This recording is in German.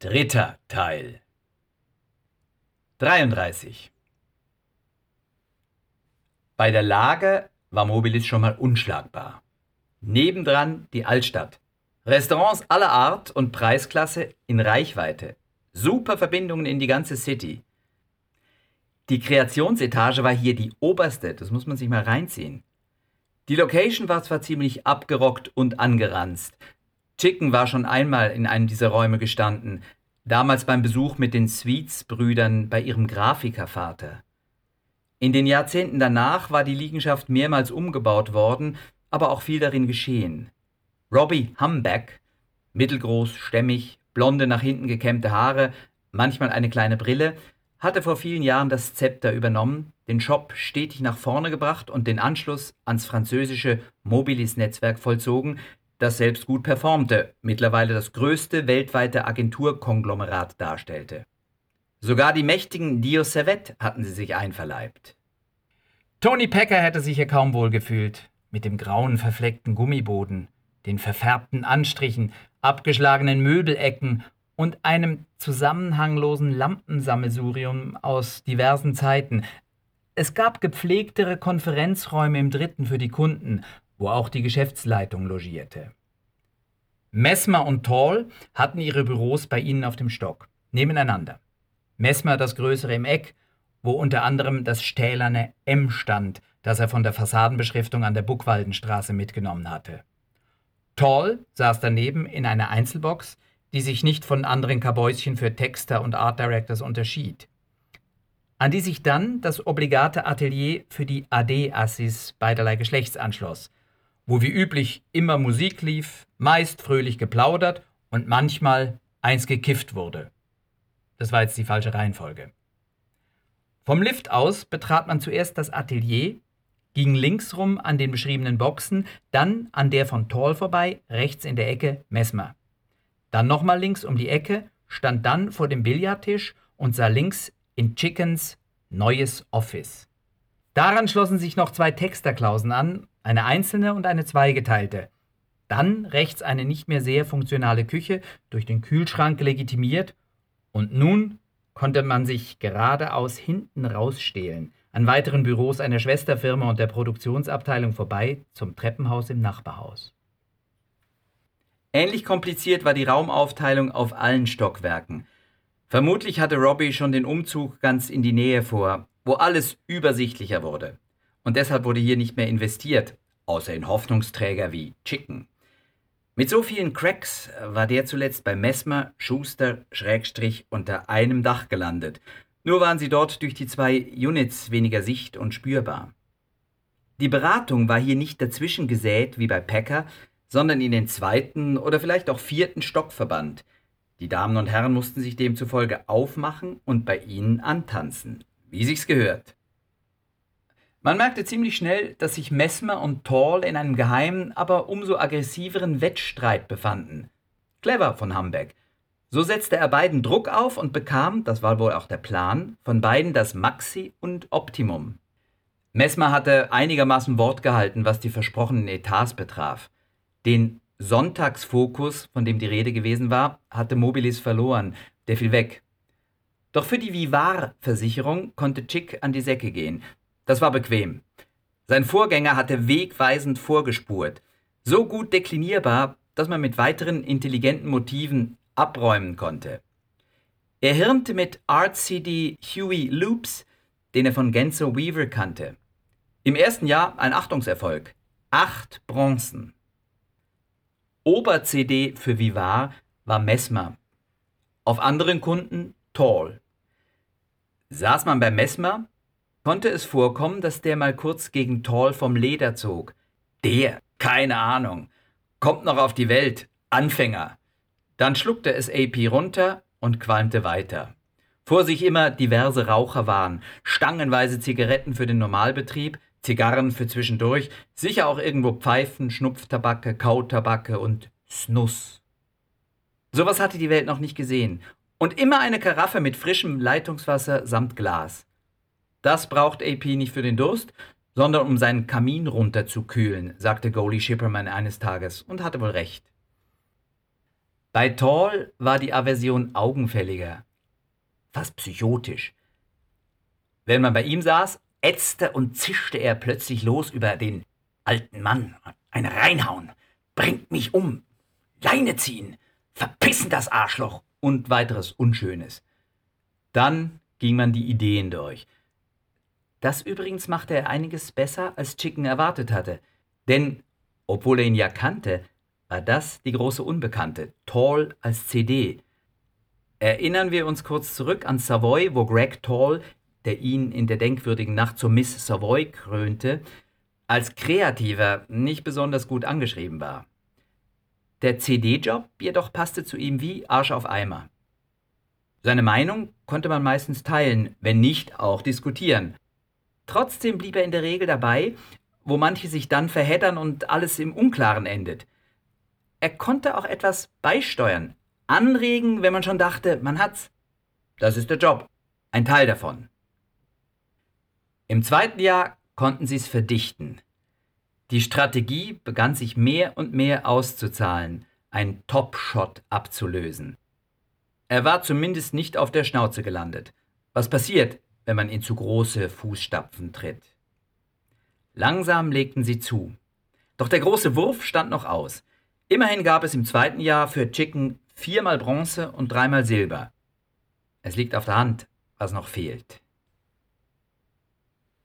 Dritter Teil 33 Bei der Lage war Mobilis schon mal unschlagbar. Nebendran die Altstadt. Restaurants aller Art und Preisklasse in Reichweite. Super Verbindungen in die ganze City. Die Kreationsetage war hier die oberste, das muss man sich mal reinziehen. Die Location war zwar ziemlich abgerockt und angeranzt, Chicken war schon einmal in einem dieser Räume gestanden, damals beim Besuch mit den Sweets-Brüdern bei ihrem Grafikervater. In den Jahrzehnten danach war die Liegenschaft mehrmals umgebaut worden, aber auch viel darin geschehen. Robbie Humbeck, mittelgroß, stämmig, blonde nach hinten gekämmte Haare, manchmal eine kleine Brille, hatte vor vielen Jahren das Zepter übernommen, den Shop stetig nach vorne gebracht und den Anschluss ans französische Mobilis-Netzwerk vollzogen, das selbst gut performte, mittlerweile das größte weltweite Agenturkonglomerat darstellte. Sogar die mächtigen Dio Servet hatten sie sich einverleibt. Tony Pecker hätte sich hier kaum wohl gefühlt, mit dem grauen verfleckten Gummiboden, den verfärbten Anstrichen, abgeschlagenen Möbelecken und einem zusammenhanglosen Lampensammelsurium aus diversen Zeiten. Es gab gepflegtere Konferenzräume im dritten für die Kunden wo auch die Geschäftsleitung logierte. Messmer und Tall hatten ihre Büros bei ihnen auf dem Stock, nebeneinander. Messmer das größere im Eck, wo unter anderem das stählerne M stand, das er von der Fassadenbeschriftung an der Buckwaldenstraße mitgenommen hatte. Tall saß daneben in einer Einzelbox, die sich nicht von anderen Kabäuschen für Texter und Art Directors unterschied an die sich dann das obligate Atelier für die AD-Assis beiderlei Geschlechts anschloss, wo wie üblich immer Musik lief, meist fröhlich geplaudert und manchmal eins gekifft wurde. Das war jetzt die falsche Reihenfolge. Vom Lift aus betrat man zuerst das Atelier, ging linksrum an den beschriebenen Boxen, dann an der von Tall vorbei, rechts in der Ecke Messmer. Dann nochmal links um die Ecke, stand dann vor dem Billardtisch und sah links in Chickens neues Office. Daran schlossen sich noch zwei Texterklausen an eine einzelne und eine zweigeteilte. Dann rechts eine nicht mehr sehr funktionale Küche, durch den Kühlschrank legitimiert. Und nun konnte man sich geradeaus hinten rausstehlen, an weiteren Büros einer Schwesterfirma und der Produktionsabteilung vorbei zum Treppenhaus im Nachbarhaus. Ähnlich kompliziert war die Raumaufteilung auf allen Stockwerken. Vermutlich hatte Robbie schon den Umzug ganz in die Nähe vor, wo alles übersichtlicher wurde. Und deshalb wurde hier nicht mehr investiert, außer in Hoffnungsträger wie Chicken. Mit so vielen Cracks war der zuletzt bei Messmer, Schuster, Schrägstrich unter einem Dach gelandet. Nur waren sie dort durch die zwei Units weniger sicht- und spürbar. Die Beratung war hier nicht dazwischen gesät wie bei Packer, sondern in den zweiten oder vielleicht auch vierten Stock verbannt. Die Damen und Herren mussten sich demzufolge aufmachen und bei ihnen antanzen, wie sich's gehört. Man merkte ziemlich schnell, dass sich Messmer und Tall in einem geheimen, aber umso aggressiveren Wettstreit befanden. Clever von Hambeck. So setzte er beiden Druck auf und bekam, das war wohl auch der Plan, von beiden das Maxi und Optimum. Messmer hatte einigermaßen Wort gehalten, was die versprochenen Etats betraf. Den Sonntagsfokus, von dem die Rede gewesen war, hatte Mobilis verloren, der fiel weg. Doch für die Vivar-Versicherung konnte Chick an die Säcke gehen. Das war bequem. Sein Vorgänger hatte wegweisend vorgespurt, so gut deklinierbar, dass man mit weiteren intelligenten Motiven abräumen konnte. Er hirnte mit RCD Huey Loops, den er von Genzo Weaver kannte. Im ersten Jahr ein Achtungserfolg. Acht Bronzen. Ober-CD für Vivar war Mesmer. Auf anderen Kunden Tall. Saß man bei Mesmer, konnte es vorkommen, dass der mal kurz gegen Tall vom Leder zog. Der, keine Ahnung, kommt noch auf die Welt, Anfänger. Dann schluckte es AP runter und qualmte weiter. Vor sich immer diverse Raucher waren, stangenweise Zigaretten für den Normalbetrieb, Zigarren für zwischendurch, sicher auch irgendwo Pfeifen, Schnupftabacke, Kautabacke und Snuss. Sowas hatte die Welt noch nicht gesehen. Und immer eine Karaffe mit frischem Leitungswasser samt Glas. Das braucht AP nicht für den Durst, sondern um seinen Kamin runterzukühlen, sagte Goalie Shipperman eines Tages und hatte wohl recht. Bei Tall war die Aversion augenfälliger, fast psychotisch. Wenn man bei ihm saß, ätzte und zischte er plötzlich los über den alten Mann. Ein Reinhauen, bringt mich um, Leine ziehen, verpissen das Arschloch und weiteres Unschönes. Dann ging man die Ideen durch. Das übrigens machte er einiges besser, als Chicken erwartet hatte. Denn, obwohl er ihn ja kannte, war das die große Unbekannte, Tall als CD. Erinnern wir uns kurz zurück an Savoy, wo Greg Tall, der ihn in der denkwürdigen Nacht zur Miss Savoy krönte, als Kreativer nicht besonders gut angeschrieben war. Der CD-Job jedoch passte zu ihm wie Arsch auf Eimer. Seine Meinung konnte man meistens teilen, wenn nicht auch diskutieren. Trotzdem blieb er in der Regel dabei, wo manche sich dann verheddern und alles im Unklaren endet. Er konnte auch etwas beisteuern, anregen, wenn man schon dachte, man hat's. Das ist der Job, ein Teil davon. Im zweiten Jahr konnten sie es verdichten. Die Strategie begann sich mehr und mehr auszuzahlen, ein Top-Shot abzulösen. Er war zumindest nicht auf der Schnauze gelandet. Was passiert, wenn man in zu große Fußstapfen tritt? Langsam legten sie zu. Doch der große Wurf stand noch aus. Immerhin gab es im zweiten Jahr für Chicken viermal Bronze und dreimal Silber. Es liegt auf der Hand, was noch fehlt.